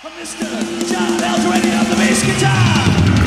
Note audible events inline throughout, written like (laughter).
Mr. John Eldred on the bass guitar.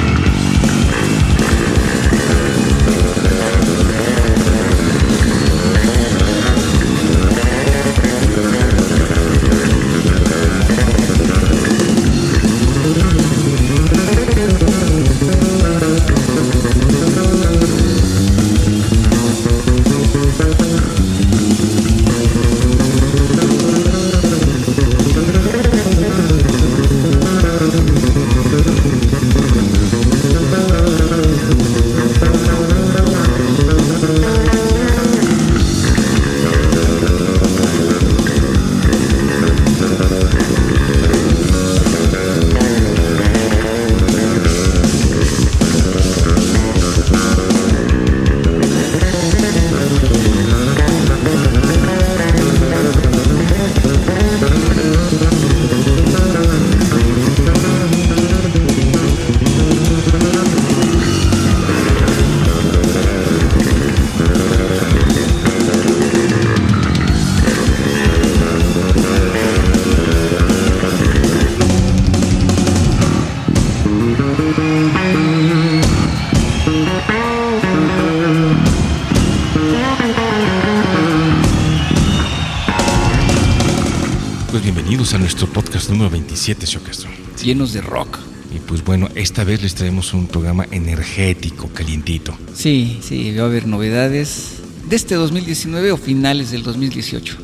27, Showcastro. llenos de rock. Y pues bueno, esta vez les traemos un programa energético, calientito. Sí, sí, va a haber novedades de este 2019 o finales del 2018.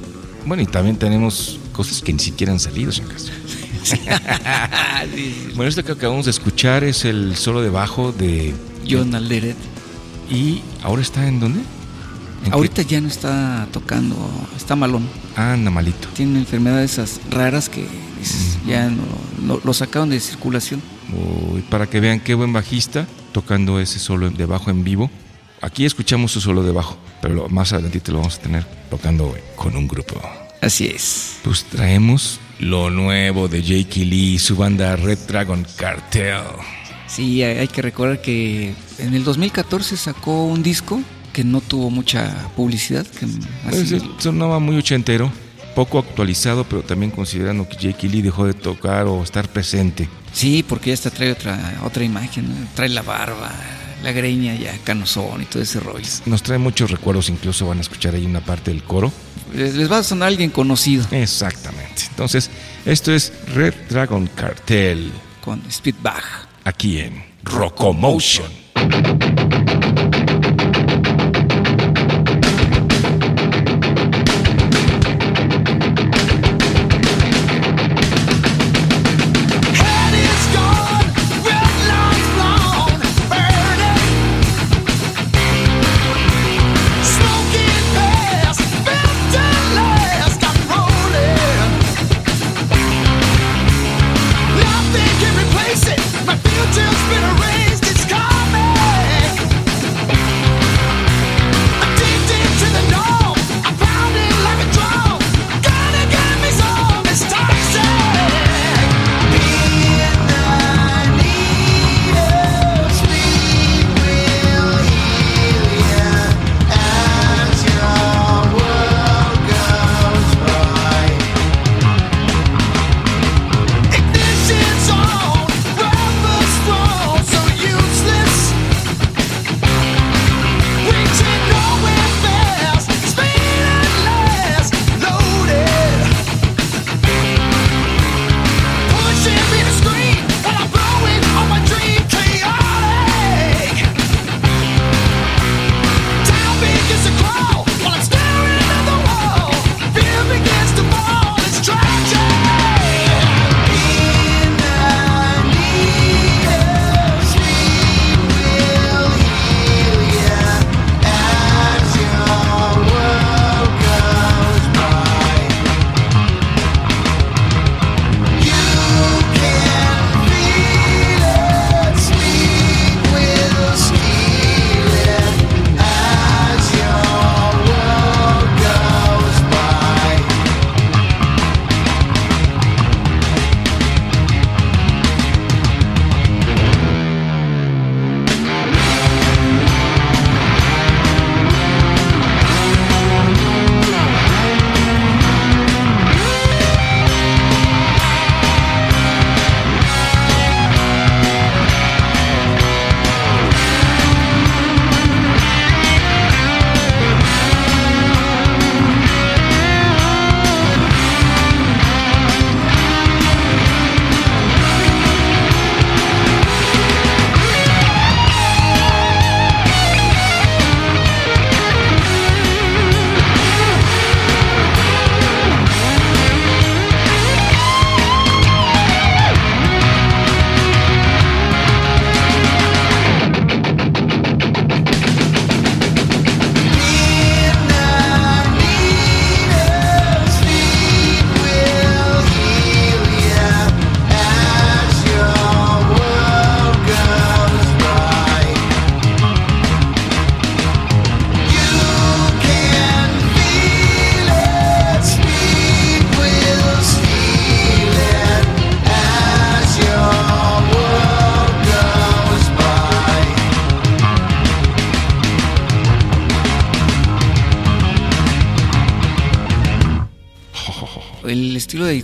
Bueno, y también tenemos cosas que ni siquiera han salido, Showcastro. (laughs) (laughs) Bueno, esto que acabamos de escuchar es el solo de bajo de... John Alderet. ¿Y ahora está en dónde? ¿En Ahorita ya no está tocando, está malón. Ah, anda malito. Tiene enfermedades esas raras que ya no, no- lo sacaron de circulación. Uy, para que vean qué buen bajista tocando ese solo de bajo en vivo. Aquí escuchamos su solo de bajo, pero más adelantito lo vamos a tener tocando con un grupo. Así es. Pues traemos lo nuevo de Jake Lee y su banda Red Dragon Cartel. Sí, hay que recordar que en el 2014 sacó un disco que no tuvo mucha publicidad. Que Pues, sonaba muy ochentero, poco actualizado, pero también considerando que Jake Lee dejó de tocar o estar presente. Sí, porque ya hasta trae otra, otra imagen, ¿no? trae la barba, la greña ya canosón y todo ese rollo. Nos trae muchos recuerdos, incluso van a escuchar ahí una parte del coro. Les, les va a sonar alguien conocido Exactamente. Entonces, esto es Red Dragon Cartel, con Speedbag. aquí en Rockomotion.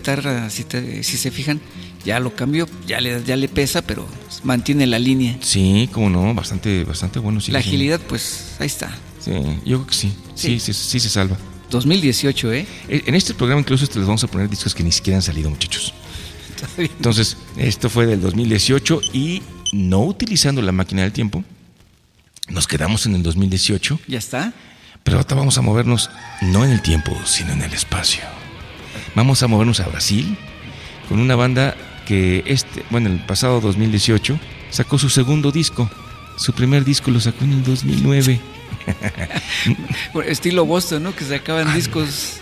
Guitarra, si, te- si se fijan, ya lo cambió, ya le, ya le pesa, pero mantiene la línea. Sí, como no, bastante, bastante bueno. la agilidad, pues ahí está. Sí, yo creo que sí. Sí, sí, sí, se salva. 2018, ¿eh? En este programa incluso te les vamos a poner discos que ni siquiera han salido, muchachos. Entonces, esto fue del 2018 y no utilizando la máquina del tiempo, nos quedamos en el 2018, ¿Ya está? pero ahora vamos a movernos no en el tiempo, sino en el espacio. Vamos a movernos a Brasil con una banda que este, bueno, el pasado 2018 sacó su segundo disco. Su primer disco lo sacó en el 2009. (laughs) Bueno, Estilo Boston, ¿no? Que sacaban discos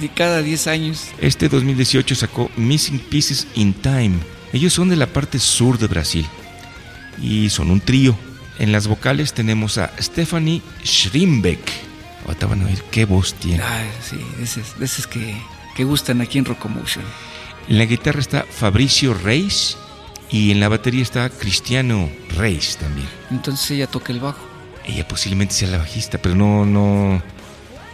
de cada 10 años. Este 2018 sacó Missing Pieces in Time. Ellos son de la parte sur de Brasil y son un trío. En las vocales tenemos a Stephanie Schrimbeck. Ahorita van a oír qué voz tiene. Ah, sí, de esos que, que gustan aquí en Rocomotion. En la guitarra está Fabricio Reis y en la batería está Cristiano Reis también. Entonces ella toca el bajo. Ella posiblemente sea la bajista, pero no, no,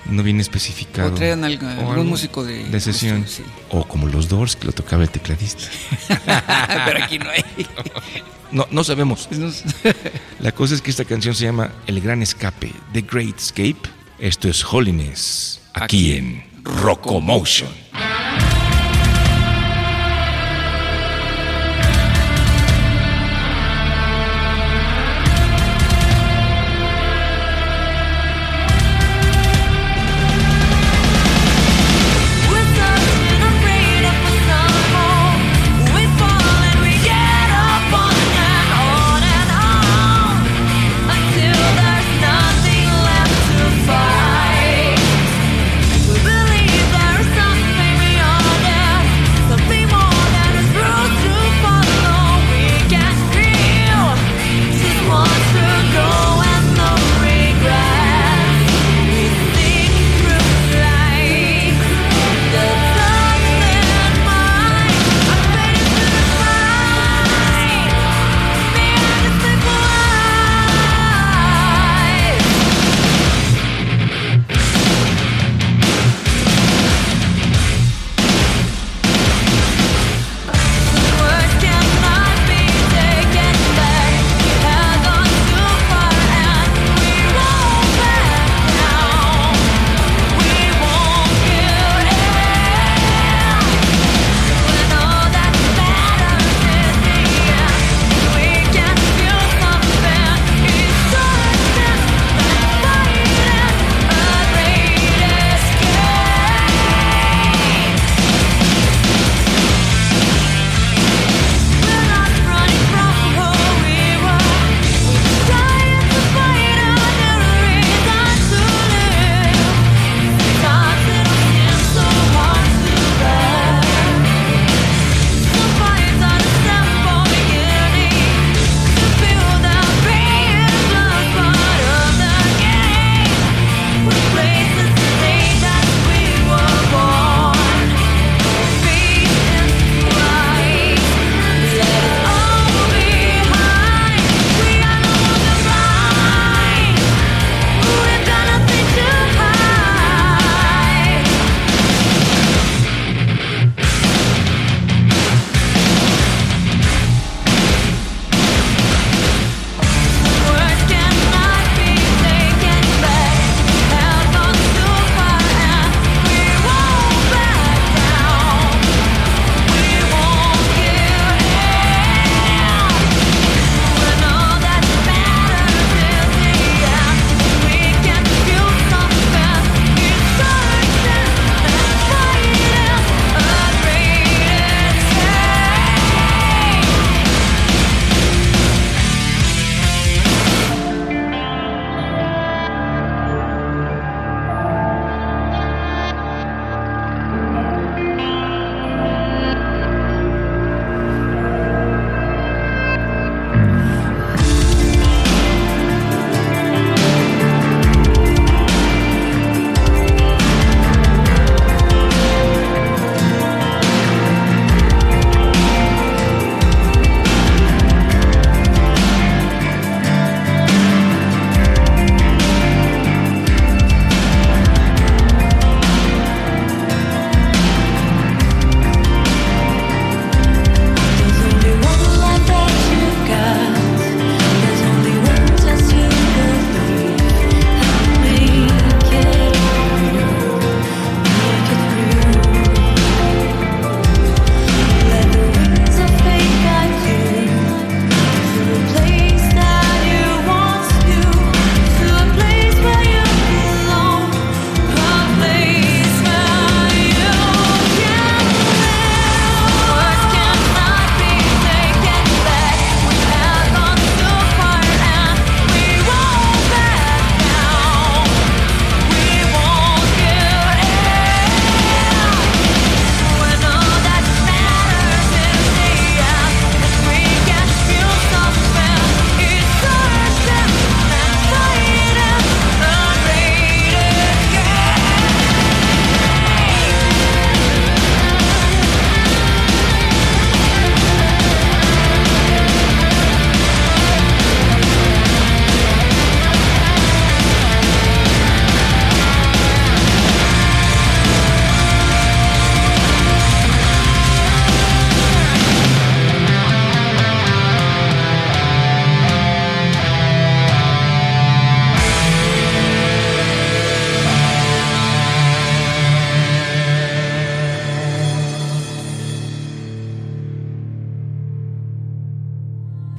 no viene especificado. O traen O algún algo músico de- de sesión. sí. O como los Doors que lo tocaba el tecladista. (laughs) Pero aquí no hay. No, no sabemos. No- (laughs) La cosa es que esta canción se llama El Gran Escape, The Great Escape. Esto es Holiness, aquí, Aquí en Rocomotion.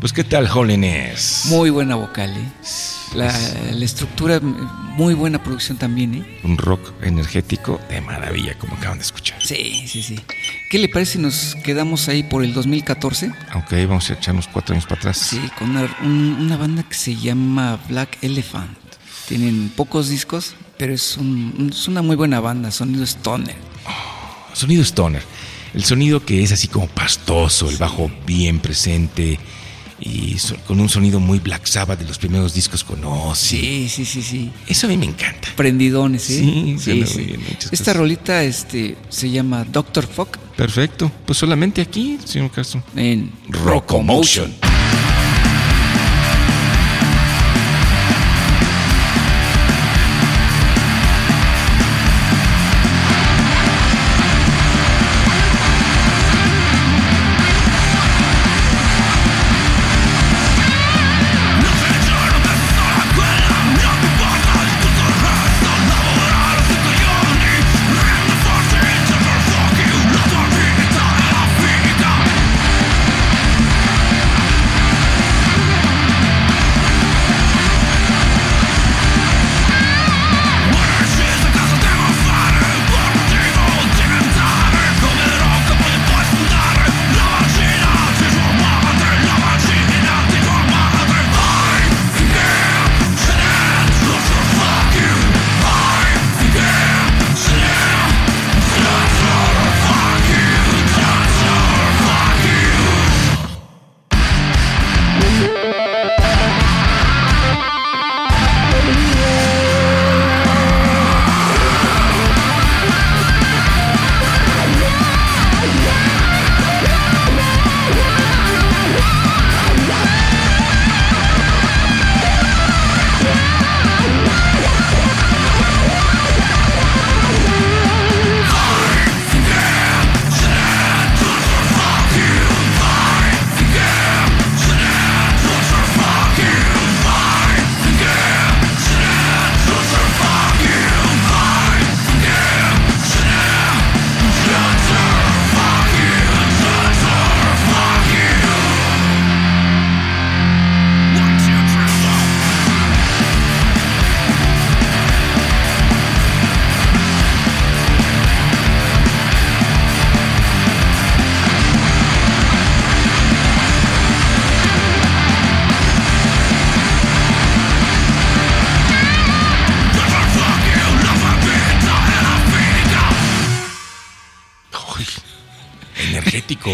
Pues qué tal, Holiness. Muy buena vocal, ¿eh? La, la estructura, muy buena producción también, ¿eh? Un rock energético de maravilla, como acaban de escuchar. Sí, sí, sí. ¿Qué le parece si nos quedamos ahí por el 2014? Aunque vamos a echarnos cuatro años para atrás. Sí, con una, un- una banda que se llama Black Elephant. Tienen pocos discos, pero es, un- es una muy buena banda, sonido stoner. Sonido stoner. El sonido que es así como pastoso, el bajo bien presente y so- con un sonido muy Black Sabbath de los primeros discos con Ozzy. Sí, sí, sí, sí. Eso a mí me encanta. Prendidones, ¿eh? Sí, bien, muchas Esta rolita este, se llama Doctor Fuck Perfecto. Pues solamente aquí, señor Castro. en Rockomotion.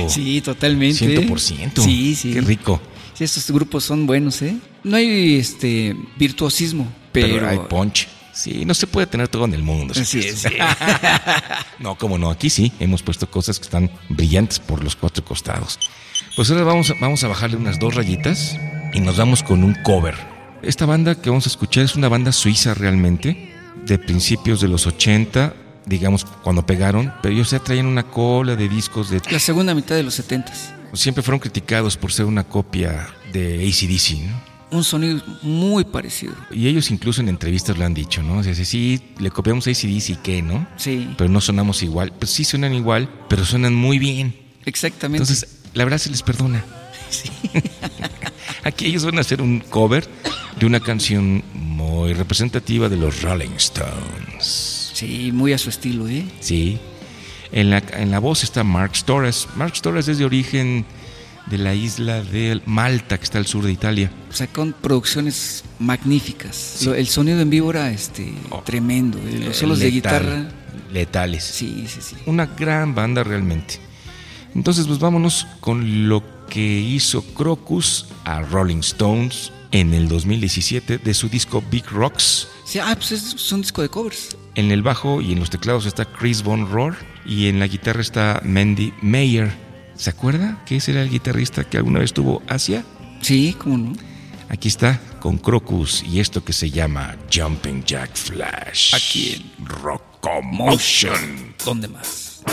Sí, totalmente. 100%. Sí, sí. Qué rico. Sí, estos grupos son buenos, ¿eh? No hay este virtuosismo, pero, Pero, hay punch. Sí, no se puede tener todo en el mundo. Así es, sí. (laughs) No, como no, aquí sí, hemos puesto cosas que están brillantes por los cuatro costados. Pues ahora vamos, a- vamos a bajarle unas dos rayitas y nos vamos con un cover. Esta banda que vamos a escuchar es una banda suiza realmente, de principios de los 80, digamos cuando pegaron, pero ellos ya traían una cola de discos de... La segunda mitad de los setentas. Siempre fueron criticados por ser una copia de ACDC, ¿no? Un sonido muy parecido. Y ellos incluso en entrevistas lo han dicho, ¿no? O sea, sí, sí, le copiamos a ACDC y qué, ¿no? Sí, Pero no sonamos igual. Pues sí suenan igual, pero suenan muy bien. exactamente. Entonces, la verdad se les perdona. (laughs) (laughs) Aquí ellos van a hacer un cover de una canción muy representativa de los Rolling Stones. Sí, muy a su estilo, ¿eh? Sí. En la, en la voz está Mark Torres. Mark Torres es de origen de la isla de Malta, que está al sur de Italia. O sea, con producciones magníficas. El sonido en vivo era este, Oh. tremendo. eh, Los solos de guitarra. Letales. Sí, sí, sí. Una gran banda realmente. Entonces, pues vámonos con lo que hizo Crocus a Rolling Stones en el 2017 de su disco Big Rocks. Sí, ah, pues es, un disco de covers. En el bajo y en los teclados está Chris Von Rohr y en la guitarra está Mandy Mayer. ¿Se acuerda que ese era el guitarrista que alguna vez tuvo Asia? Sí, cómo no. Aquí está con Crocus y esto que se llama Jumping Jack Flash. Aquí en Rockomotion. ¿Dónde más?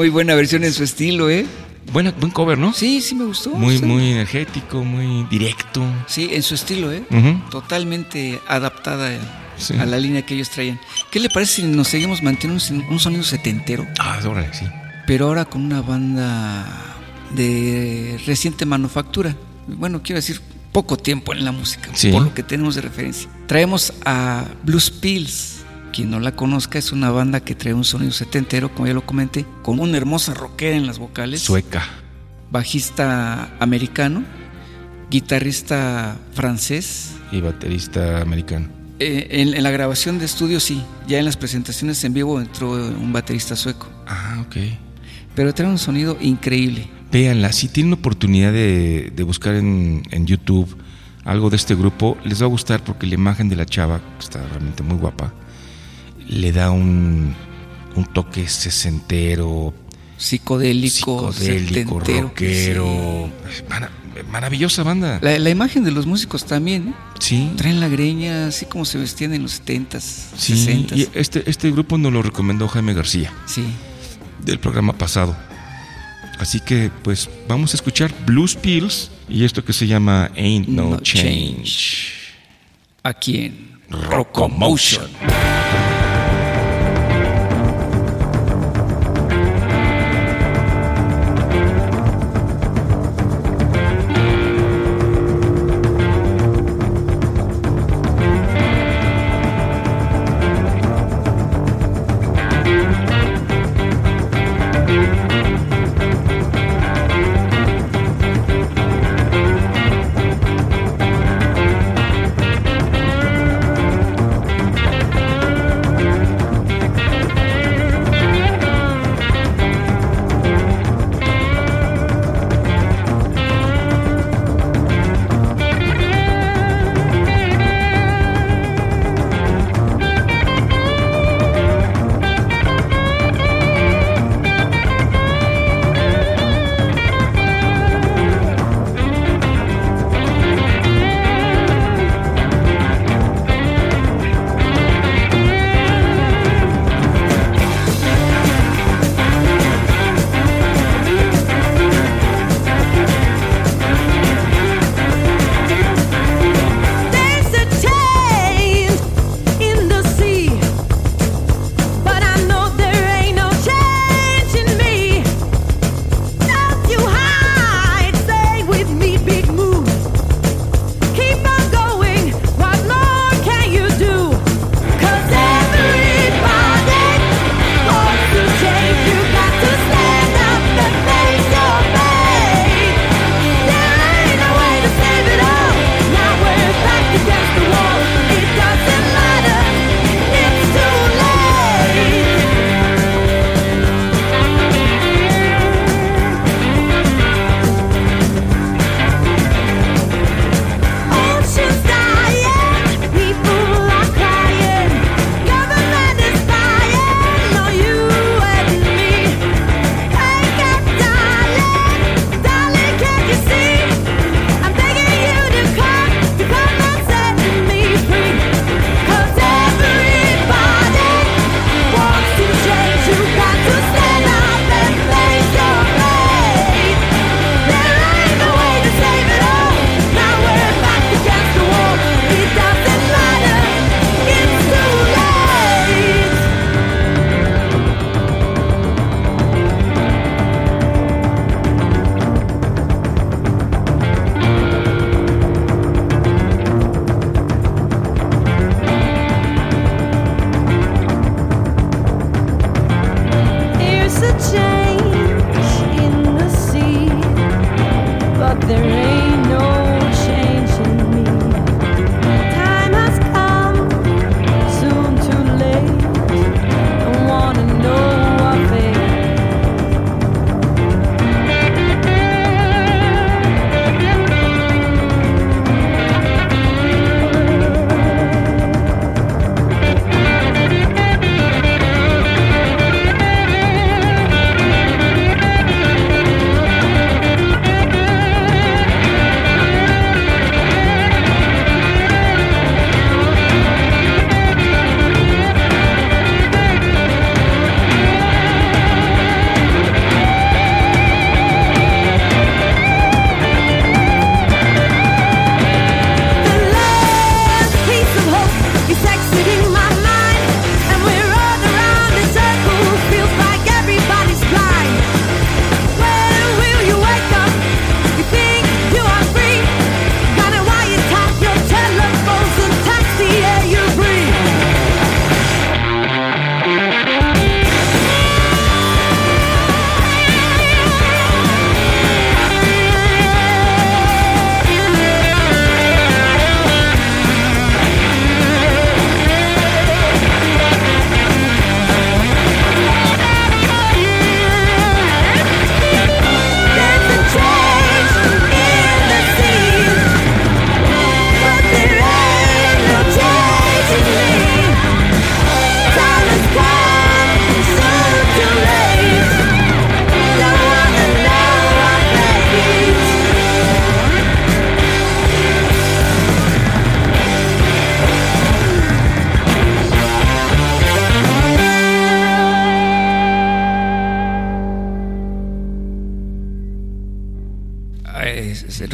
Muy buena versión en su estilo, ¿eh? Buena, buen cover, ¿no? Sí, sí me gustó. Muy, sí. muy energético, muy directo. Sí, en su estilo, ¿eh? Totalmente adaptada Sí. a la línea que ellos traían. ¿Qué le parece si nos seguimos manteniendo un, sonido setentero, Ah, órale, sí. pero ahora con una banda de reciente manufactura? Bueno, quiero decir, poco tiempo en la música, Sí. por lo que tenemos de referencia. Traemos a Blues Pills. Quien no la conozca, es una banda que trae un sonido setentero, como ya lo comenté, con una hermosa rockera en las vocales. Sueca. bajista americano, guitarrista francés. Y baterista americano. Eh, en, en la grabación de estudio sí, ya en las presentaciones en vivo entró un baterista sueco, Ah, ok. pero trae un sonido increíble. Véanla, si tienen oportunidad de, de buscar en, en YouTube algo de este grupo, les va a gustar porque la imagen de la chava, que está realmente muy guapa, le da un, un toque sesentero, Psicodélico, psicodélico, rockero. Mara- maravillosa banda. La, la imagen de los músicos también, ¿eh? Sí, traen la greña así como se vestían en los 70s, sí. 60s. Y este, este grupo nos lo recomendó Jaime García Sí. del programa pasado. Así que, pues, vamos a escuchar Blues Pills y esto que se llama Ain't No, No change. Aquí en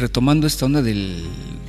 retomando esta onda del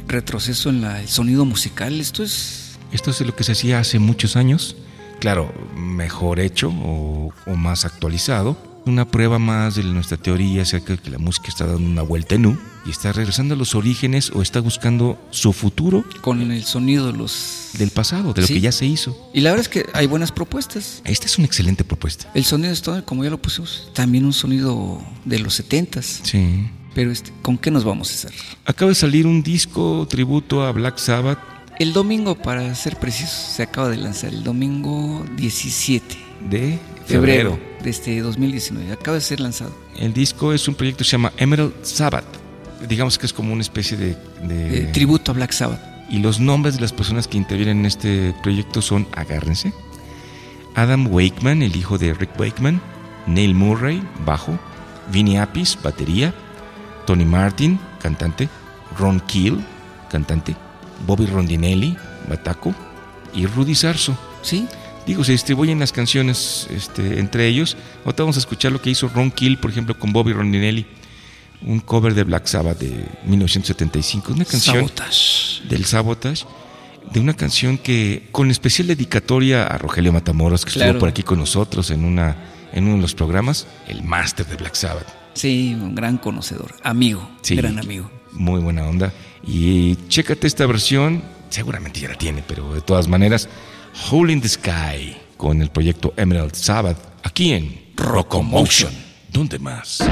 retroceso en la- el sonido musical, esto es Esto es lo que se hacía hace muchos años. Claro, mejor hecho o, o más actualizado. Una prueba más de nuestra teoría acerca de que la música está dando una vuelta en U y está regresando a los orígenes o está buscando su futuro con el sonido de los... del pasado, de lo Sí. que ya se hizo. Y la verdad es que hay buenas propuestas. Esta es una excelente propuesta. El sonido Stoner, como ya lo pusimos, también un sonido de los setentas. Sí. Pero este, ¿con qué nos vamos a hacer? Acaba de salir un disco tributo a Black Sabbath El domingo, para ser precisos, se acaba de lanzar el domingo 17 de febrero, febrero. de este 2019. Acaba de ser lanzado. El disco es un proyecto que se llama Emerald Sabbath. Digamos que es como una especie de... de- tributo a Black Sabbath. Y los nombres de las personas que intervienen en este proyecto son, agárrense, Adam Wakeman, el hijo de Rick Wakeman, Neil Murray, bajo, Vinnie Appice, batería, Tony Martin, cantante, Ron Keel, cantante, Bobby Rondinelli, bataco, y Rudy Sarso. ¿Sí? Digo, se distribuyen las canciones este, entre ellos. Ahorita vamos a escuchar lo que hizo Ron Keel, por ejemplo, con Bobby Rondinelli, un cover de Black Sabbath de 1975. Una canción Sabotage. del Sabotage, de una canción que, con especial dedicatoria a Rogelio Matamoros, que Claro. estuvo por aquí con nosotros en, una, en uno de los programas, el máster de Black Sabbath. Sí, un gran conocedor. Amigo. Sí. Gran amigo. Muy buena onda. Y chécate esta versión, seguramente ya la tiene, pero de todas maneras, Hole in the Sky, con el proyecto Emerald Sabbath, aquí en Rockomotion. ¿Dónde más?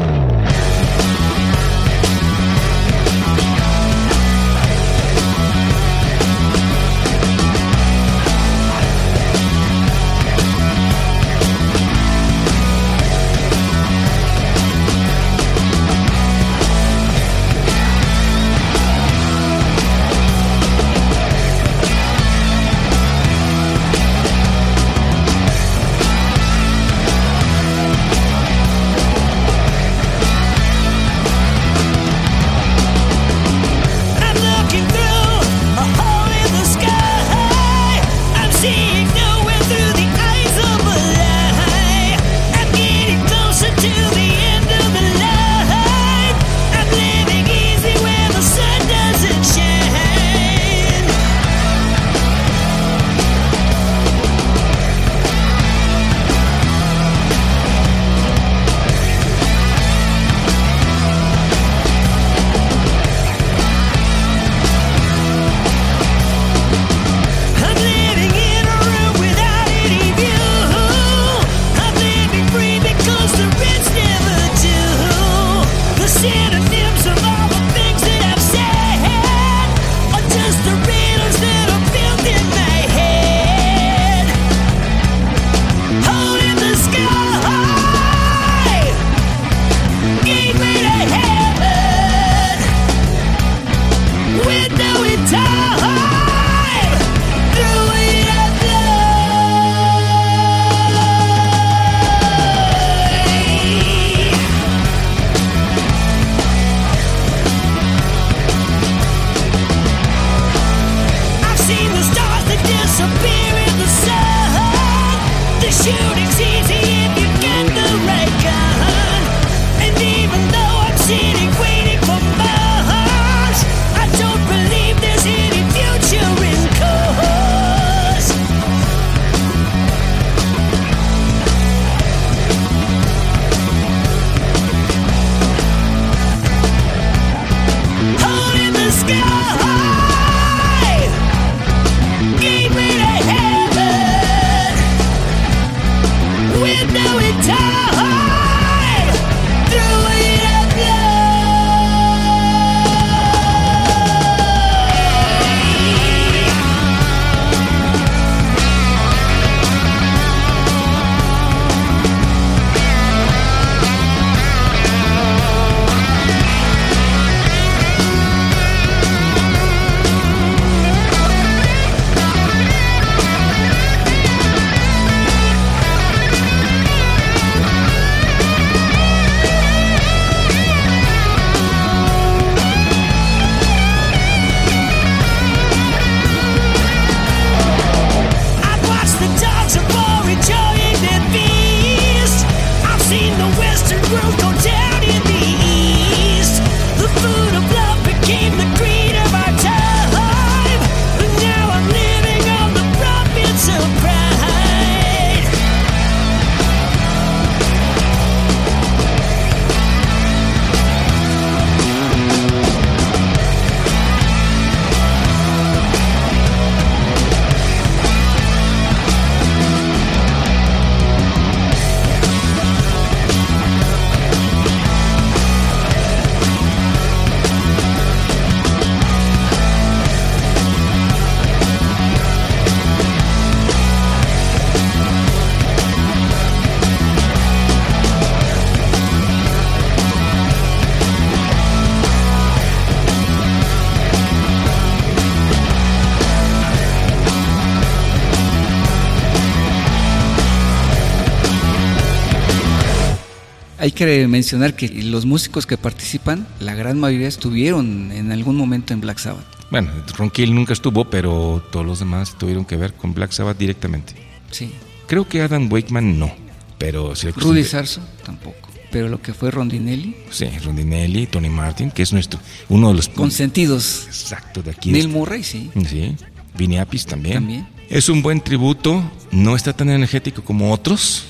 Hay que mencionar que los músicos que participan, la gran mayoría estuvieron en algún momento en Black Sabbath. Bueno, Ron Keel nunca estuvo, pero todos los demás tuvieron que ver con Black Sabbath directamente. Sí. Creo que Adam Wakeman no, pero. Rudy Sarso tampoco. Pero lo que fue Rondinelli, Sí, Rondinelli, Tony Martin, que es nuestro, uno de los... consentidos. Exacto, de aquí. Neil de- Murray, sí. Sí, Vinny Appice también. También. Es un buen tributo, no está tan energético como otros.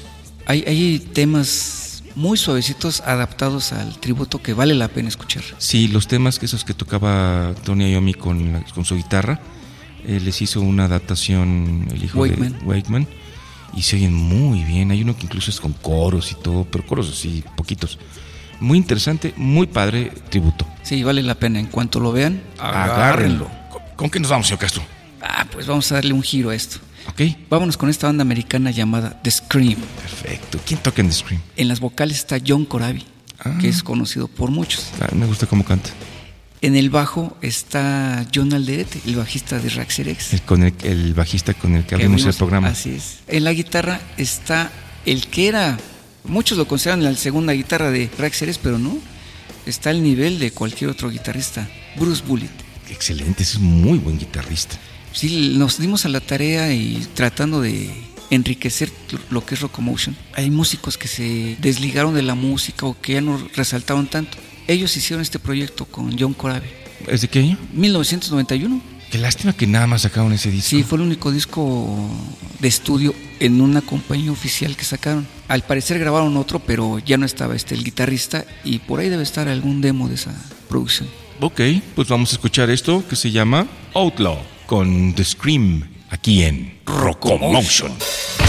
Hay, hay temas muy suavecitos adaptados al tributo que vale la pena escuchar. Sí, los temas que esos que tocaba Tony Iommi con, la- con su guitarra, eh, les hizo una adaptación el hijo Wakeman. de Wakeman y se oyen muy bien. Hay uno que incluso es con coros y todo, pero coros así, poquitos. Muy interesante, muy padre tributo. Sí, vale la pena. En cuanto lo vean, Agárrenlo. ¿Con, con qué nos vamos, señor Castro? Ah, pues vamos a darle un giro a esto. Ok, Vámonos con esta banda americana llamada The Scream. perfecto. ¿Quién toca en The Scream? En las vocales está John Corabi, Ah. que es conocido por muchos. Ah, me gusta cómo canta. En el bajo está John Alderete, el bajista de Raxer X. El, con el, el bajista con el que que abrimos el programa. Así es. En la guitarra está el que era, muchos lo consideran la segunda guitarra de Raxer X, pero no. Está al nivel de cualquier otro guitarrista, Bruce Bullitt. Excelente, es un muy buen guitarrista. Sí, nos dimos a la tarea y tratando de enriquecer lo que es Rocomotion. Hay músicos que se desligaron de la música o que ya no resaltaron tanto. Ellos hicieron este proyecto con John Corabi. ¿Es de qué año? 1991. Qué lástima que nada más sacaron ese disco. Sí, fue el único disco de estudio en una compañía oficial que sacaron. Al parecer grabaron otro, pero ya no estaba este el guitarrista y por ahí debe estar algún demo de esa producción. Ok, pues vamos a escuchar esto que se llama Outlaw con The Scream aquí en Rocomotion.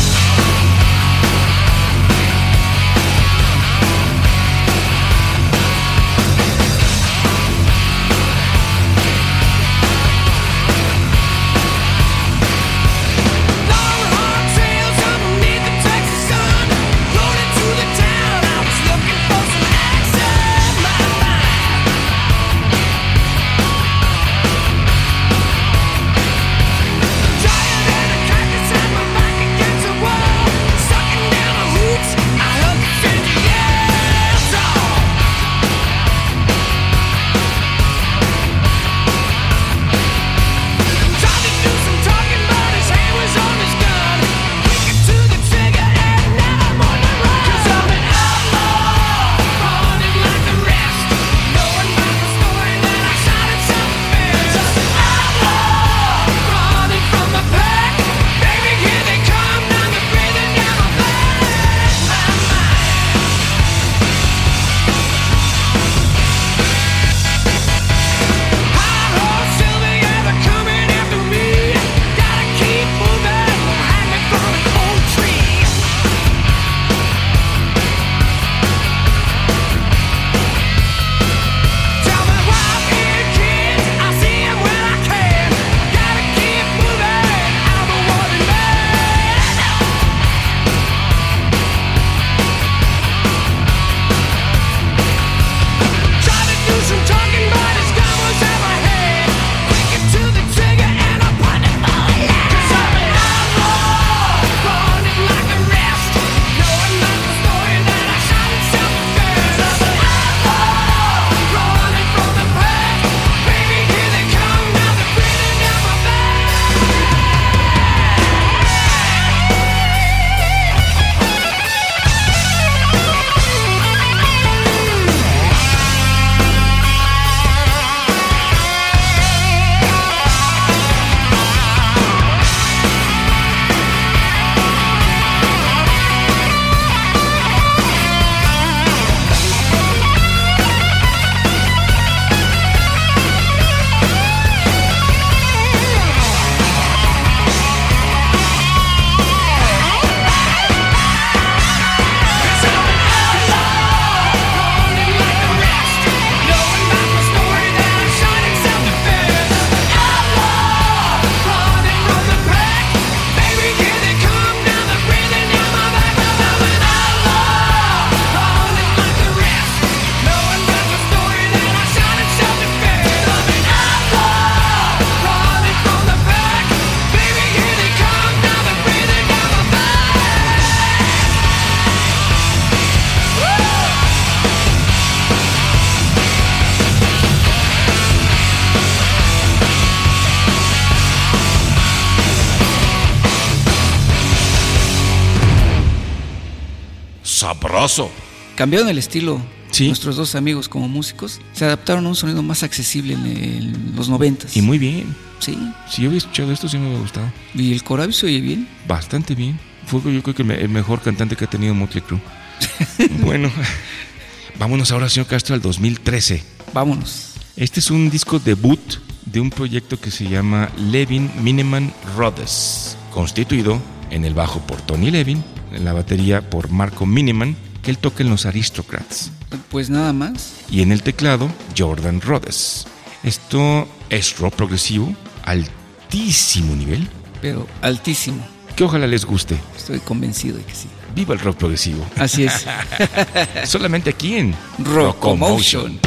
Sabroso. Cambiaron el estilo. Sí. Nuestros dos amigos como músicos se adaptaron a un sonido más accesible en, los noventas. Y muy bien. Sí. Si yo había escuchado esto, sí me había gustado. Y el coral se oye bien. Bastante bien. Fue yo creo que el mejor cantante que ha tenido Motley Crue. (laughs) bueno, vámonos ahora, señor Castro, al 2013. Vámonos. Este es un disco debut de un proyecto que se llama Levin Miniman Rhodes, constituido en el bajo por Tony Levin, en la batería por Marco Miniman, que él toca en los Aristocrats, Pues nada más. y en el teclado Jordan Rhodes. Esto es rock progresivo, altísimo nivel, Pero altísimo. que ojalá les guste. Estoy convencido de que sí. Viva el rock progresivo. Así es. (laughs) Solamente aquí en Rockomotion.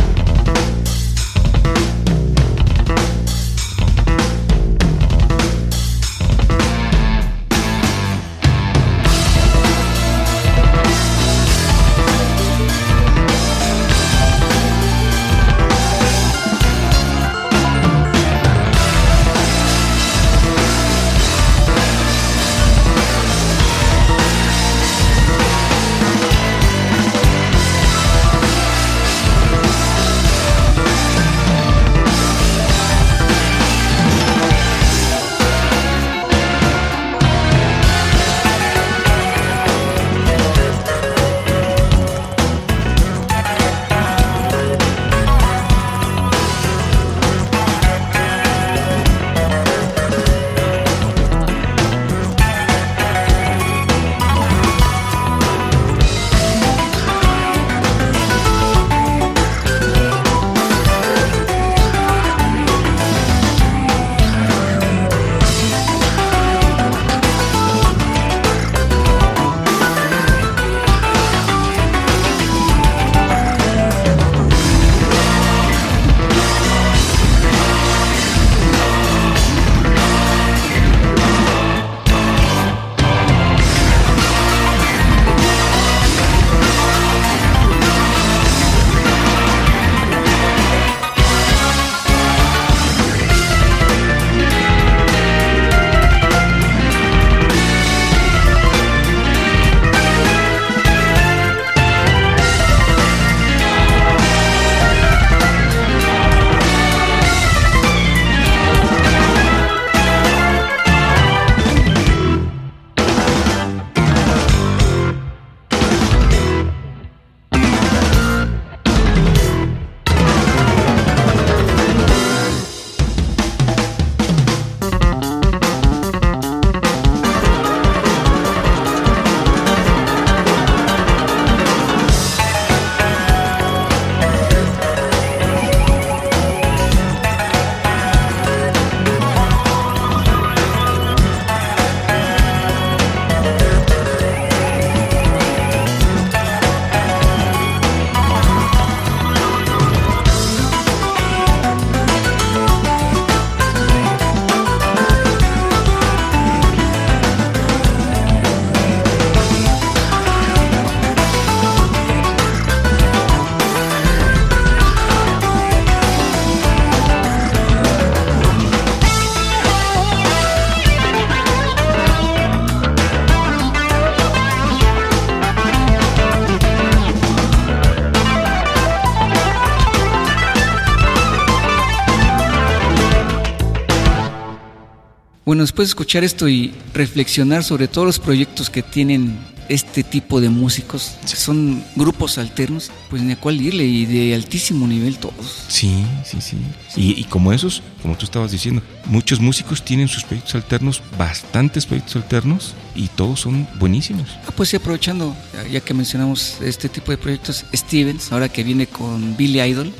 Bueno, después de escuchar esto y reflexionar sobre todos los proyectos que tienen este tipo de músicos, son grupos alternos, pues ni a cuál irle y de altísimo nivel todos. Sí, sí, sí. Y, y como esos, como tú estabas diciendo, muchos músicos tienen sus proyectos alternos, bastantes proyectos alternos, y todos son buenísimos. Ah, pues sí, aprovechando, ya- que mencionamos este tipo de proyectos, Stevens, ahora que viene con Billy Idol,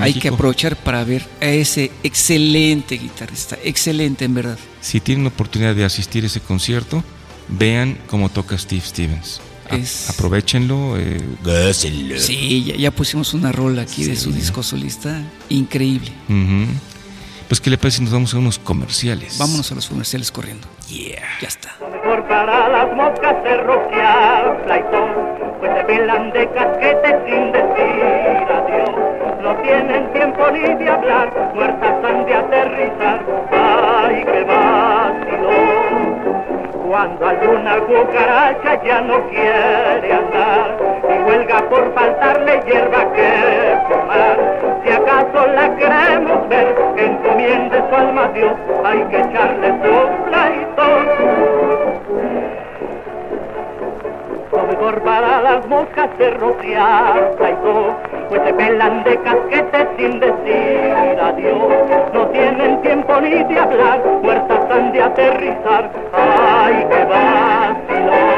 hay que aprovechar para ver a ese excelente guitarrista, excelente en verdad. Si tienen la oportunidad de asistir a ese concierto, vean cómo toca Steve Stevens. A- Es- Aprovechenlo, eh. Sí, ya, ya pusimos una rola aquí de Sí. su disco solista, increíble. Ujú. Pues, ¿qué le parece si nos vamos a unos comerciales? Vámonos a los comerciales corriendo. Yeah. Ya está. mejor para las moscas de rociar Flaitón, pues se pelan de casquete sin decir adiós. No tienen tiempo ni de hablar, muertas han de aterrizar. Cuando alguna cucaracha ya no quiere andar y huelga por faltarle hierba que formar. Si acaso la queremos ver, encomiende su alma a Dios, hay que echarle su Lo para las moscas es rociar traidor, pues se pelan de casquete sin decir adiós. No tienen tiempo ni de hablar, muertas han de aterrizar. ¡Ay, qué vacilón!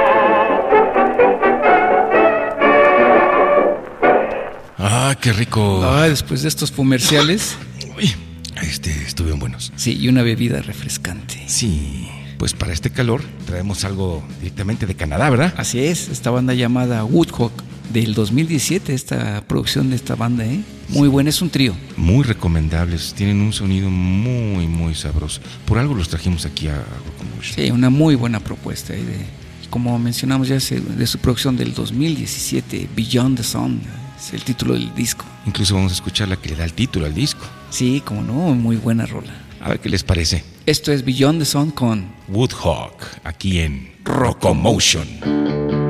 Ah, qué rico. Ah, después de estos comerciales, Uy, este, estuvieron buenos. sí, y una bebida refrescante. Sí, pues para este calor traemos algo directamente de Canadá, ¿verdad? Así es, esta banda llamada Woodhawk del 2017, esta producción de esta banda, ¿eh? Muy buena, es un trío. Muy recomendables, tienen un sonido muy, muy sabroso. Por algo los trajimos aquí a Rocomotion. Sí, una muy buena propuesta. ¿eh? De- como mencionamos ya, de su producción del 2017, Beyond the Sun, es el título del disco. Incluso vamos a escuchar la que le da el título al disco. Sí, como no, muy buena rola. A ver qué les parece. Esto es Beyond the Sun con Woodhawk, aquí en Rocomotion.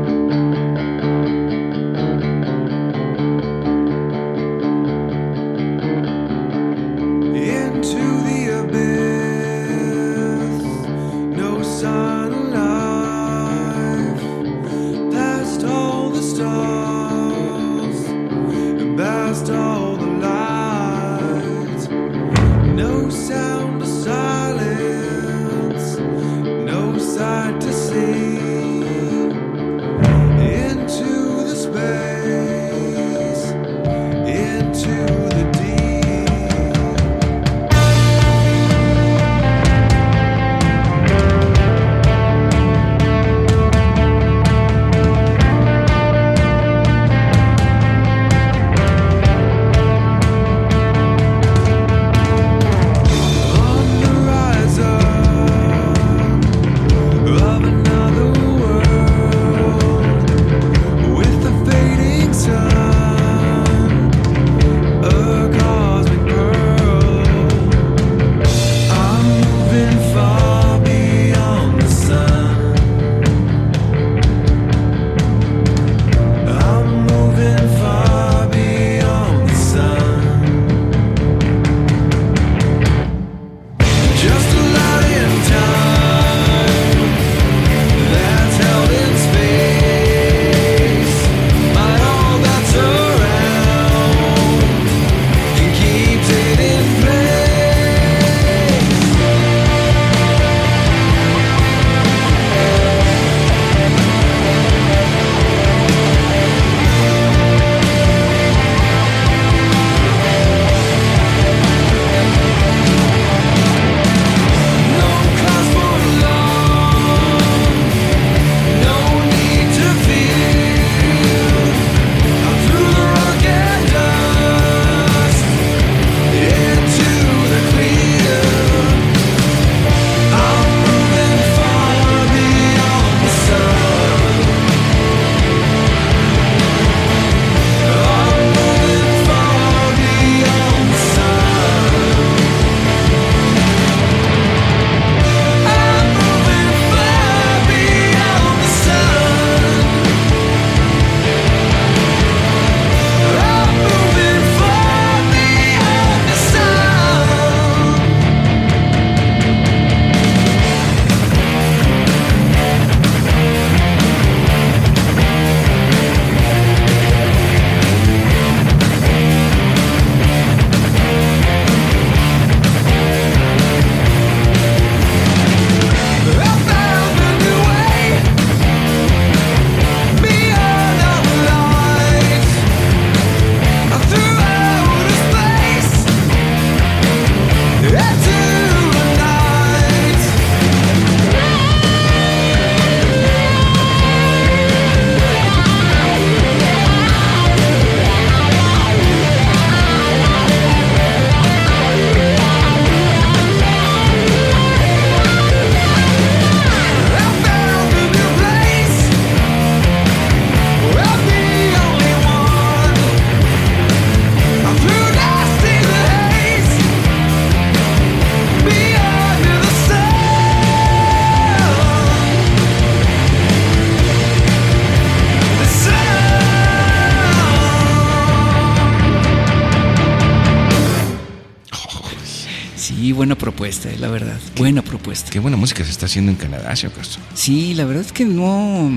Propuesta, eh, la verdad. Buena propuesta. Qué buena música se está haciendo en Canadá, señor Castro. Sí, la verdad es que no.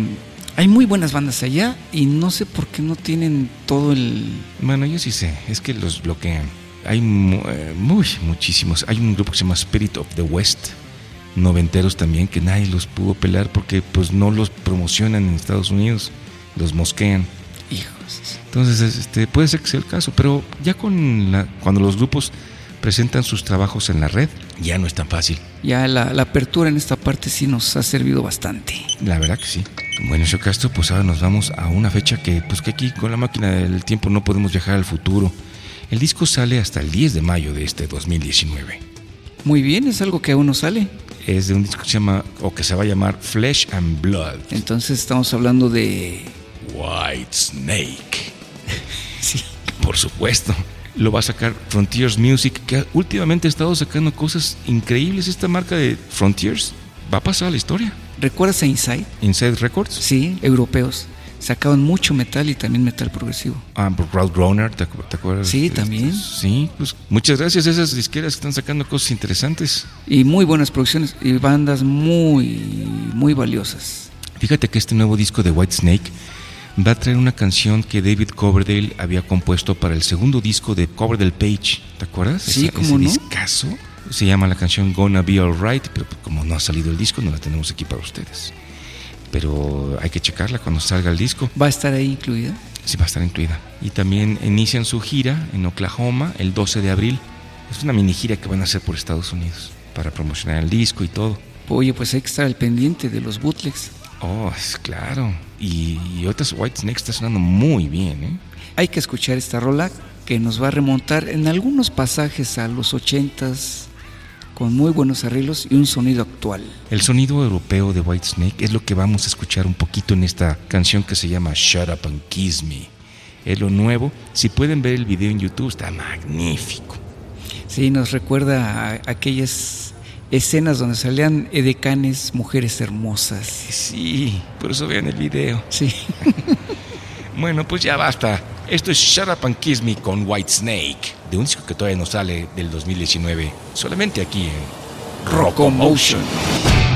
Hay muy buenas bandas allá y no sé por qué no tienen todo el. Bueno, yo sí sé, es que los bloquean. Hay mu- eh, muy, muchísimos. Hay un grupo que se llama Spirit of the West, noventeros también, que nadie los pudo pelar porque pues no los promocionan en Estados Unidos, los mosquean. Hijos. Entonces, es- este, puede ser que sea el caso, pero ya con la, cuando los grupos presentan sus trabajos en la red, ya no es tan fácil. Ya la, la apertura en esta parte sí nos ha servido bastante. La verdad que sí. Bueno, señor Castro, pues ahora nos vamos a una fecha que, pues que aquí con la máquina del tiempo no podemos viajar al futuro. El disco sale hasta el 10 de mayo de este 2019. Muy bien, es algo que aún no sale. Es de un disco que se llama, o que se va a llamar Flesh and Blood. Entonces estamos hablando de. White Snake. (laughs) Sí. Por supuesto. Lo va a sacar Frontiers Music, que últimamente ha estado sacando cosas increíbles. Esta marca de Frontiers va a pasar a la historia. ¿Recuerdas a Inside? Inside Records. Sí, europeos. Sacaban mucho metal y también metal progresivo. Ah, Roadrunner, ¿te, acu- te acuerdas? Sí, también. estos? Sí, pues muchas gracias a esas disqueras que están sacando cosas interesantes. Y muy buenas producciones y bandas muy, muy valiosas. Fíjate que este nuevo disco de Whitesnake va a traer una canción que David Coverdale había compuesto para el segundo disco de Coverdale Page. ¿Te acuerdas? Sí, Esa- ¿cómo ese no? discazo. Se llama la canción Gonna Be Alright, pero pues, como no ha salido el disco, no la tenemos aquí para ustedes. Pero hay que checarla cuando salga el disco. ¿Va a estar ahí incluida? Sí, va a estar incluida. Y también inician su gira en Oklahoma el 12 de abril. Es una mini gira que van a hacer por Estados Unidos para promocionar el disco y todo. Oye, pues hay que estar al pendiente de los bootlegs. Oh, es claro. Y, y otras White Snake está sonando muy bien, ¿eh? Hay que escuchar esta rola que nos va a remontar en algunos pasajes a los ochentas con muy buenos arreglos y un sonido actual. El sonido europeo de White Snake es lo que vamos a escuchar un poquito en esta canción que se llama Shut Up and Kiss Me. Es lo nuevo. Si pueden ver el video en YouTube, está magnífico. Sí, nos recuerda a aquellas escenas donde salían edecanes, mujeres hermosas. Sí, por eso vean el video. Sí. (laughs) Bueno, pues ya basta. Esto es Shut Up and Kiss Me con White Snake, de un disco que todavía no sale del 2019, solamente aquí en Rockomotion. I'm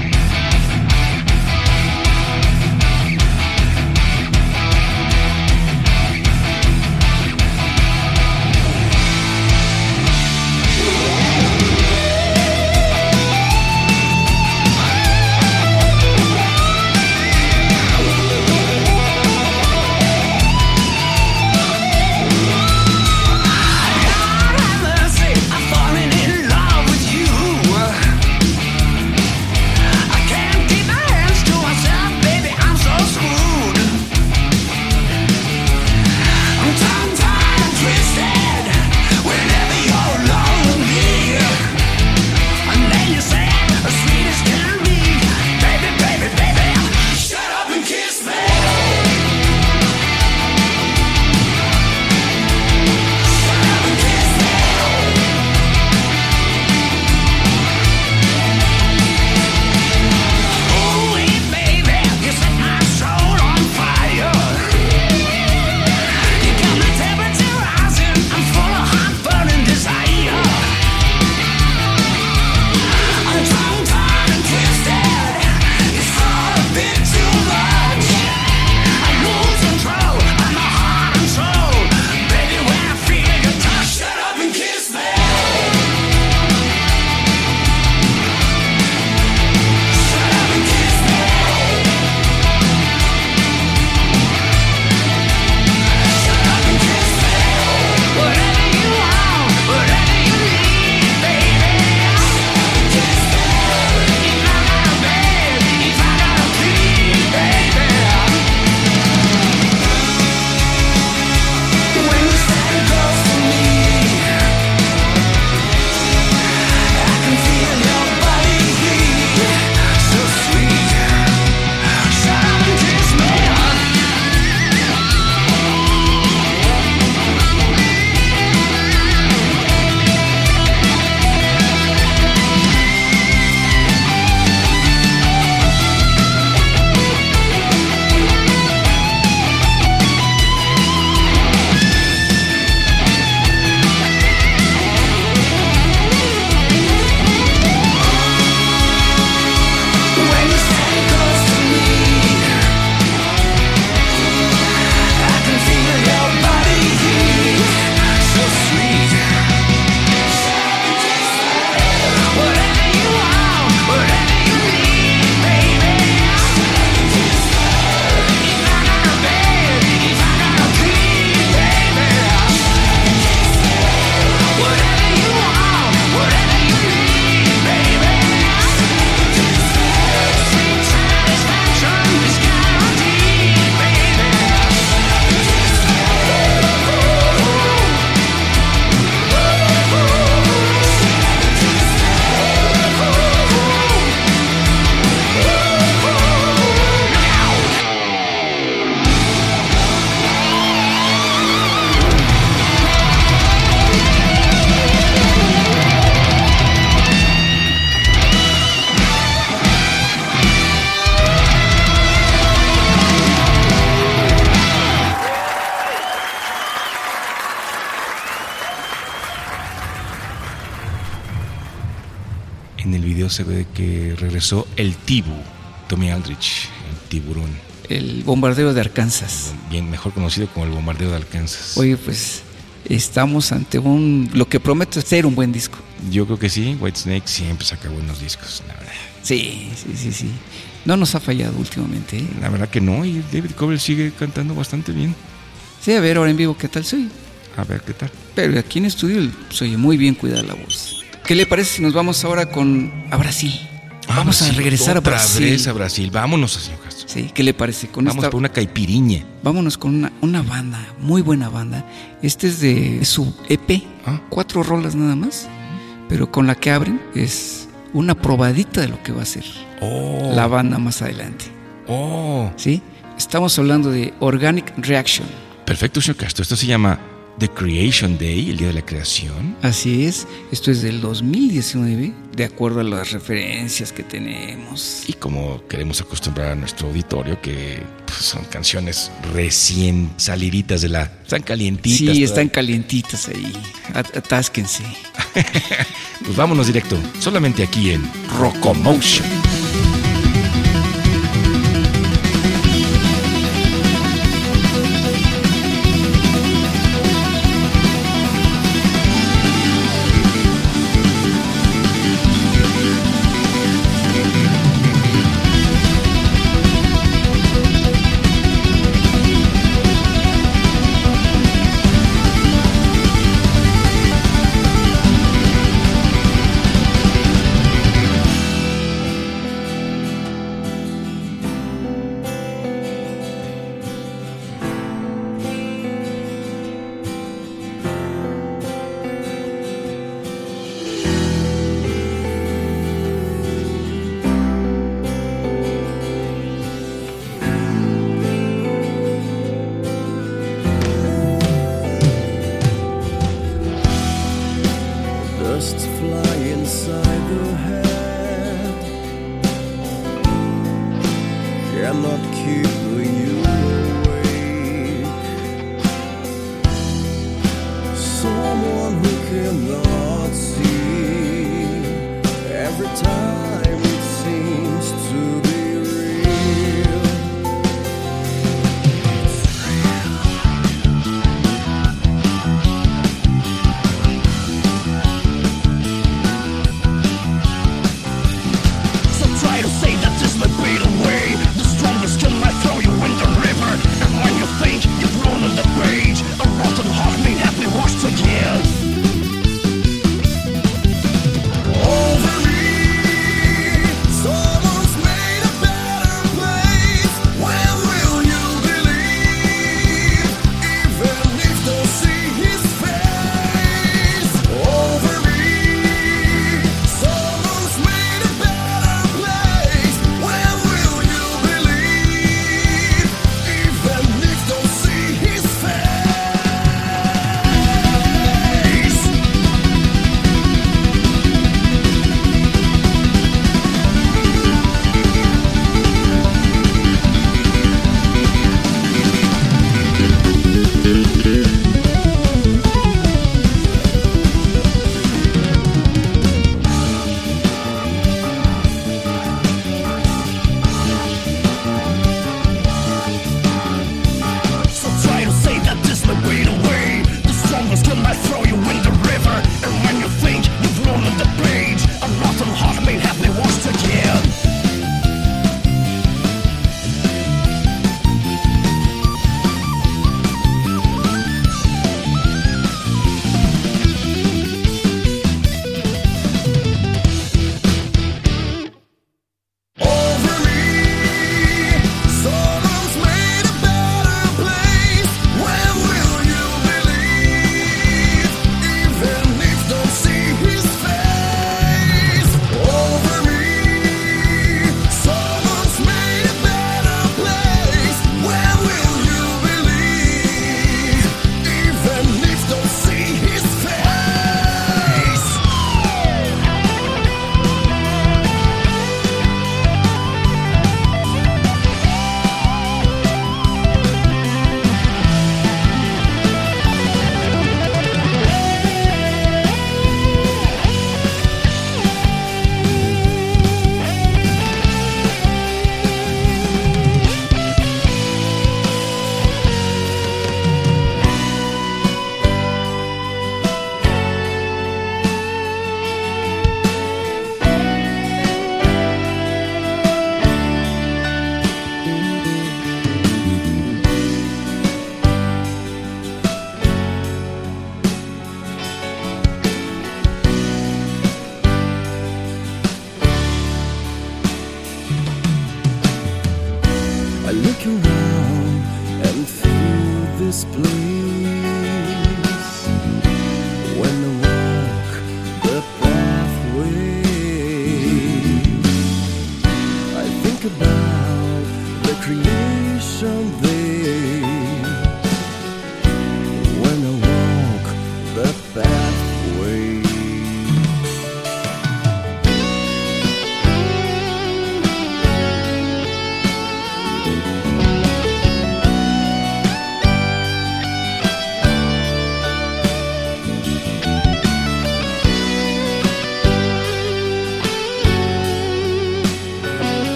se ve que regresó el Tibu, Tommy Aldrich, el tiburón, El bombardeo de Arkansas. bien mejor conocido como el bombardeo de Arkansas. Oye, pues estamos ante un lo que promete ser un buen disco. Yo creo que sí, Whitesnake siempre saca buenos discos, la verdad. Sí, sí, sí, sí. No nos ha fallado últimamente. ¿eh? La verdad que no, y David Coverdale sigue cantando bastante bien. Sí, a ver ahora en vivo qué tal soy. A ver qué tal. Pero aquí en estudio se oye muy bien cuidada la voz. ¿Qué le parece si nos vamos ahora con a Brasil? Vamos a regresar a Brasil. vez a Brasil. Vámonos, señor Castro. Sí, ¿qué le parece? Con Vamos esta- por una caipiriña. Vámonos con una, una banda, muy buena banda. Este es de su EP, Ah. cuatro rolas nada más, pero con la que abren es una probadita de lo que va a ser Oh, la banda más adelante. oh. ¿Sí? Estamos hablando de Organic Reaction. Perfecto, señor Castro. Esto se llama The Creation Day, el día de la creación. Así es, esto es del 2019, de acuerdo a las referencias que tenemos. Y como queremos acostumbrar a nuestro auditorio, que pues, son canciones recién saliditas de la. Están calientitas. Sí, están calientitas ahí. At- Atásquense. (laughs) Pues vámonos directo, solamente aquí en Rocomotion.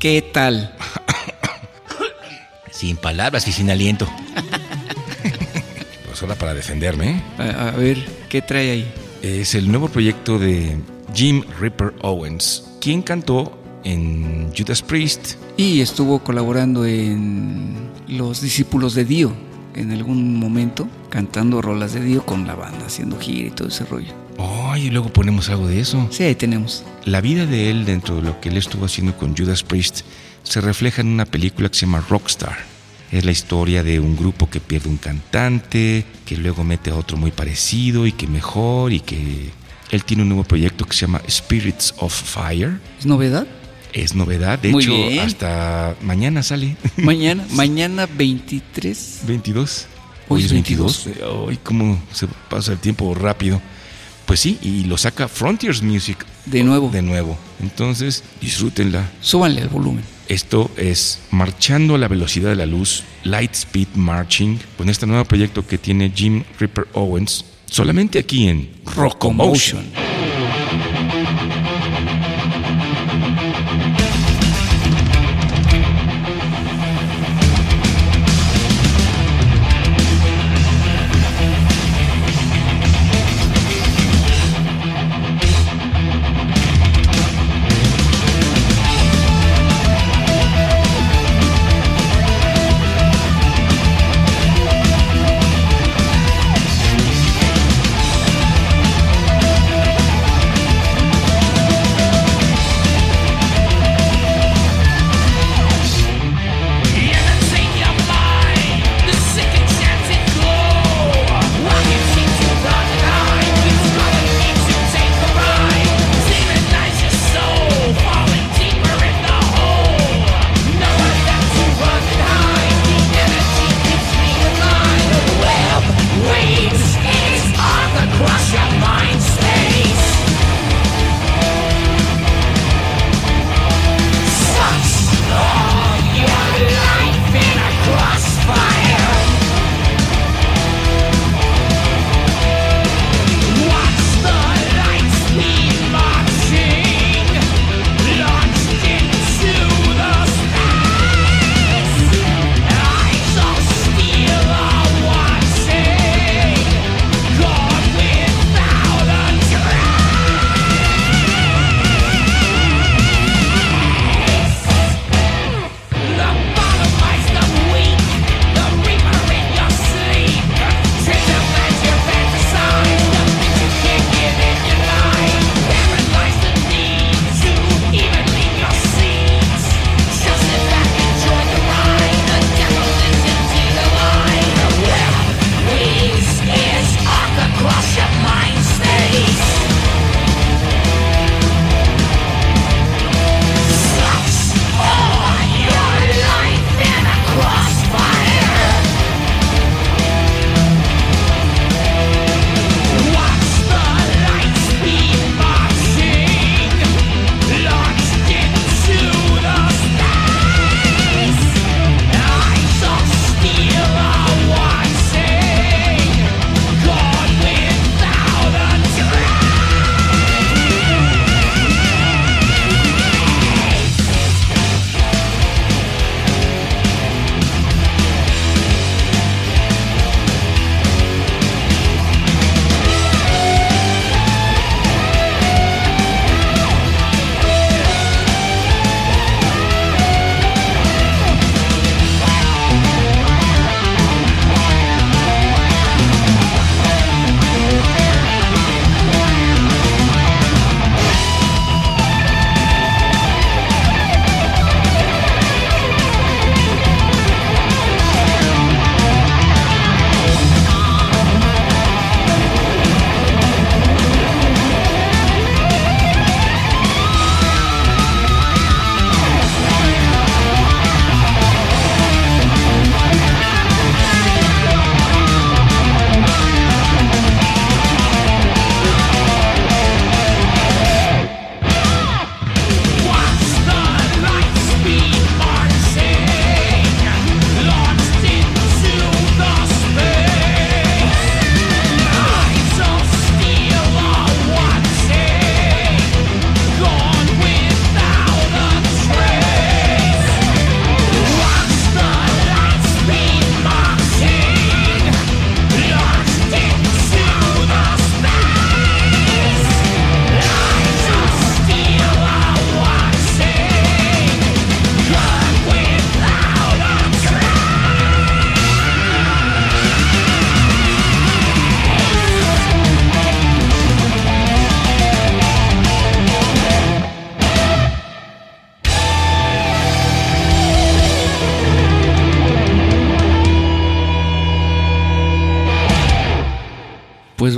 ¿Qué tal? Sin palabras y sin aliento. pues ahora para defenderme. A, a ver, ¿qué trae ahí? Es el nuevo proyecto de Jim Ripper Owens, quien cantó en Judas Priest. Y estuvo colaborando en Los Discípulos de Dio en algún momento, cantando rolas de Dio con la banda, haciendo gira y todo ese rollo. Oh, y luego ponemos algo de eso. Sí, ahí tenemos. La vida de él dentro de lo que él estuvo haciendo con Judas Priest se refleja en una película que se llama Rockstar. Es la historia de un grupo que pierde un cantante, que luego mete a otro muy parecido y que mejor y que él tiene un nuevo proyecto que se llama Spirits of Fire. ¿Es novedad? Es novedad, de Muy hecho bien. hasta mañana sale. (laughs) Mañana, mañana 23. 22. Hoy es 22. Ay, cómo se pasa el tiempo rápido. Pues sí, y lo saca Frontiers Music De nuevo. de nuevo. Entonces, disfrútenla. Súbanle el volumen. Esto es Marchando a la velocidad de la luz, Light Speed Marching, con este nuevo proyecto que tiene Jim Ripper Owens, solamente aquí en Rockomotion. When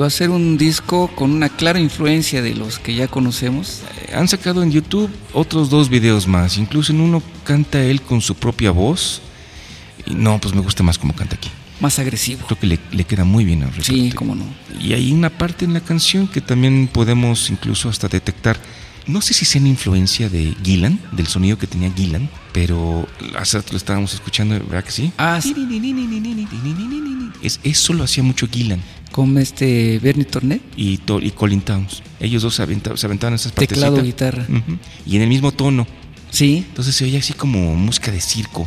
va a ser un disco con una clara influencia de los que ya conocemos. Eh, Han sacado en YouTube otros dos videos más. Incluso en uno canta él con su propia voz. Y no, pues me gusta más como canta aquí. Más agresivo. Creo que le, le queda muy bien al Sí, cómo no. Y hay una parte en la canción que también podemos incluso hasta detectar. No sé si sea una influencia de Gillan, del sonido que tenía Gillan, pero hace rato lo estábamos escuchando, ¿verdad que sí? Ah, sí, Es, eso lo hacía mucho Gillan con este Bernie Tornet, y, y Colin Towns. Ellos dos se, aventa- se aventaban esas partecitas. teclado, guitarra. Y en el mismo tono. Sí. Entonces se oía así como música de circo,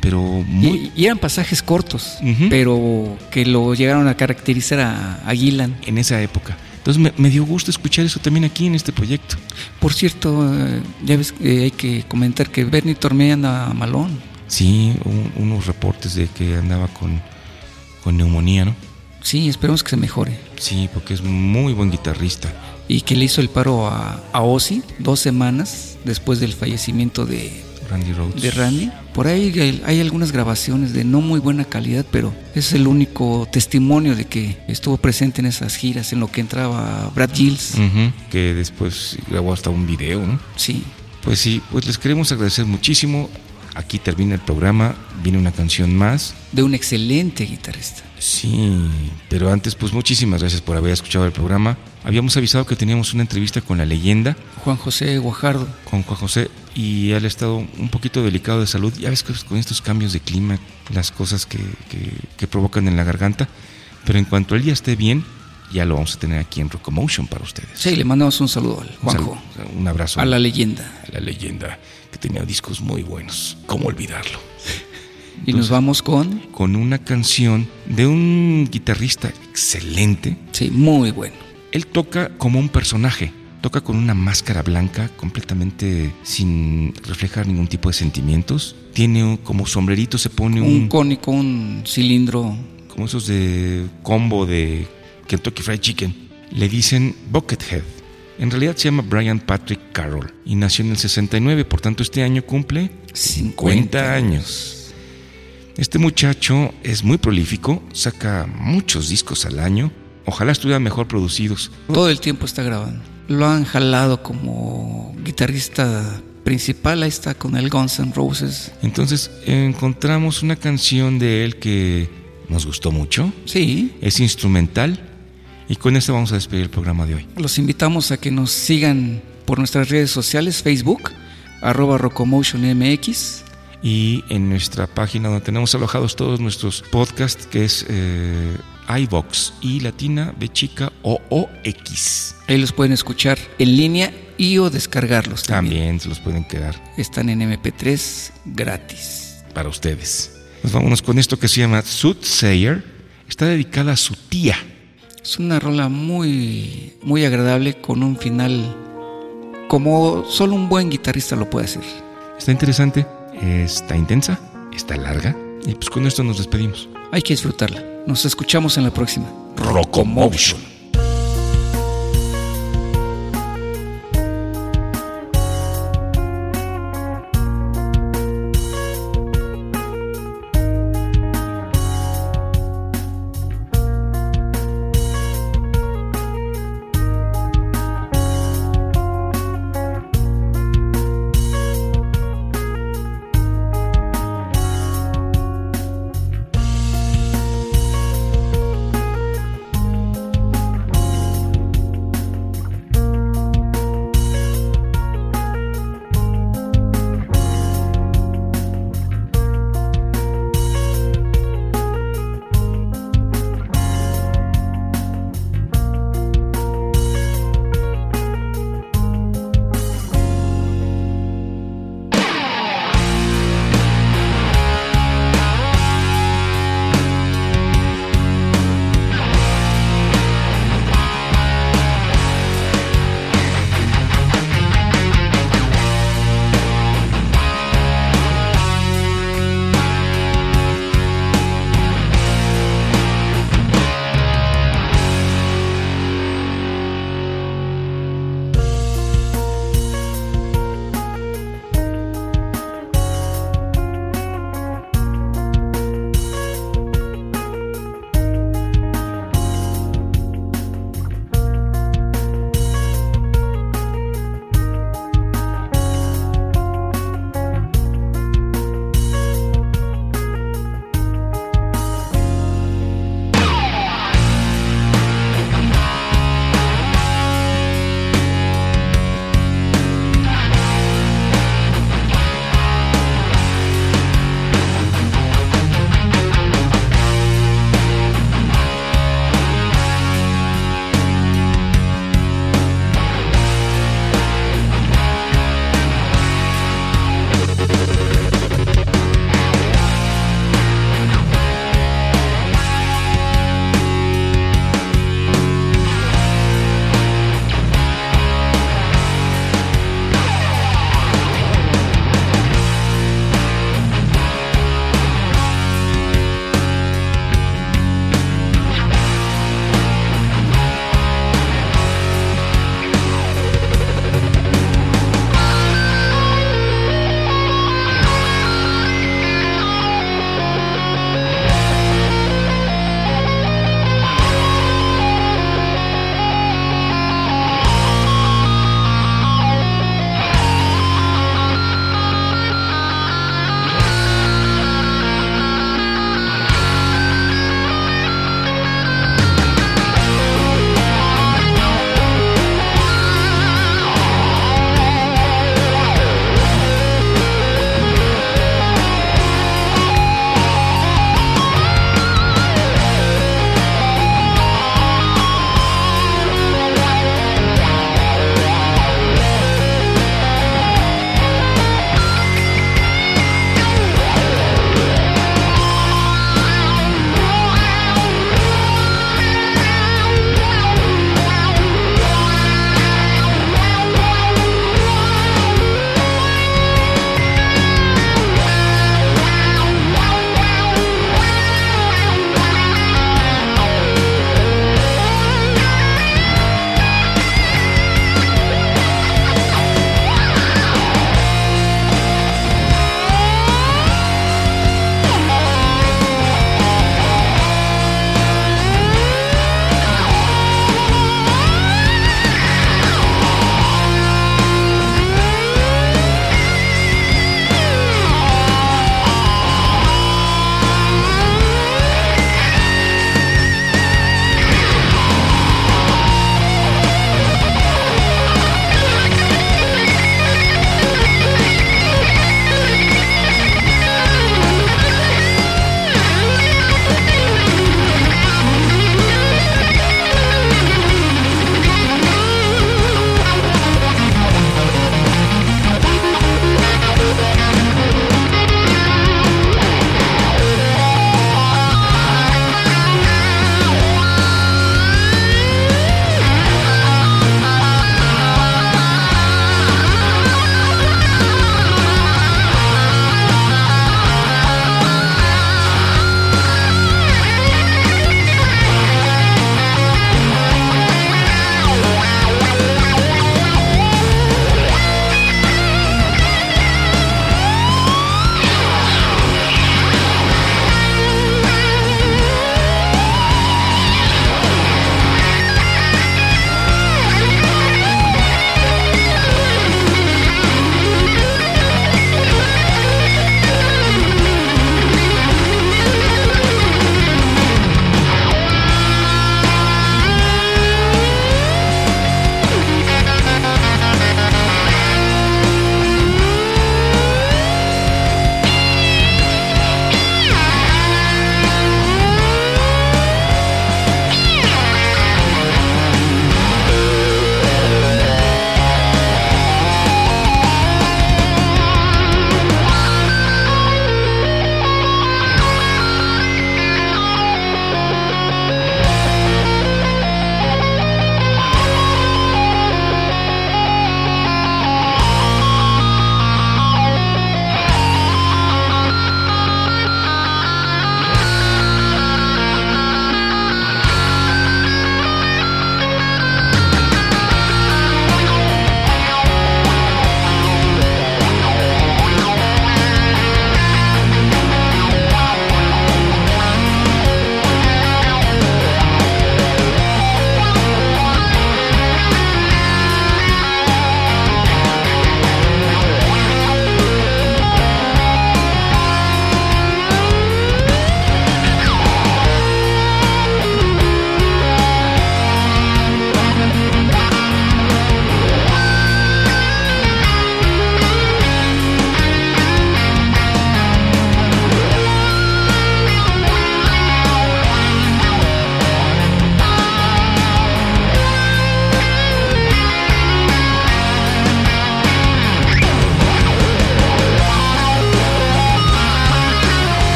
pero muy... Y, y eran pasajes cortos, pero que lo llegaron a caracterizar a, a Gillan. en esa época. Entonces me, me dio gusto escuchar eso también aquí en este proyecto. Por cierto, eh, ya ves que hay que comentar que Bernie Tornet anda malón. Sí, un- unos reportes de que andaba con, con neumonía, ¿no? Sí, esperemos que se mejore. Sí, porque es muy buen guitarrista. Y que le hizo el paro a, a Ozzy dos semanas después del fallecimiento de, Randy Rhodes. de Randy. Por ahí hay, algunas grabaciones de no muy buena calidad, pero es el único testimonio de que estuvo presente en esas giras, en lo que entraba Brad Gills. Ujú, que después grabó hasta un video, ¿no? Sí, Pues sí, pues les queremos agradecer muchísimo. Aquí termina el programa, viene una canción más. de un excelente guitarrista. Sí, pero antes, pues muchísimas gracias por haber escuchado el programa. Habíamos avisado que teníamos una entrevista con la leyenda, Juan José Guajardo. con Juan José, y él ha estado un poquito delicado de salud. Ya ves que con estos cambios de clima, las cosas que, que- que provocan en la garganta. Pero en cuanto él ya esté bien, ya lo vamos a tener aquí en Rocomotion para ustedes. Sí, le mandamos un saludo al Un Juanjo, saludo, un abrazo a la leyenda. a la leyenda que tenía discos muy buenos. ¿Cómo olvidarlo? Y nos vamos con, Con una canción de un guitarrista excelente. sí, muy bueno. Él toca como un personaje. Toca con una máscara blanca, completamente sin reflejar ningún tipo de sentimientos. Tiene un- como sombrerito, se pone un, Un cónico, un cilindro. como esos de combo de Kentucky Fried Chicken. Le dicen Buckethead. En realidad se llama Brian Patrick Carroll y nació en el 69, por tanto este año cumple 50 años. Este muchacho es muy prolífico, saca muchos discos al año. Ojalá estuvieran mejor producidos. Todo el tiempo está grabando. Lo han jalado como guitarrista principal. Ahí está con el Guns N' Roses. Entonces encontramos una canción de él que nos gustó mucho. Sí, Es instrumental y con esta vamos a despedir el programa de hoy. los invitamos a que nos sigan por nuestras redes sociales, Facebook, arroba RocomotionMX. Y en nuestra página donde tenemos alojados todos nuestros podcasts, que es eh, iVox y latina B chica o O X. Ahí los pueden escuchar en línea y o descargarlos también. También se los pueden quedar Están en MP3 gratis. para ustedes. Pues vámonos con esto que se llama Soothsayer. Está dedicada a su tía. Es una rola muy, muy agradable con un final como solo un buen guitarrista lo puede hacer. Está interesante, está intensa, está larga. Y pues con esto nos despedimos. Hay que disfrutarla. Nos escuchamos en la próxima. Rocomotion.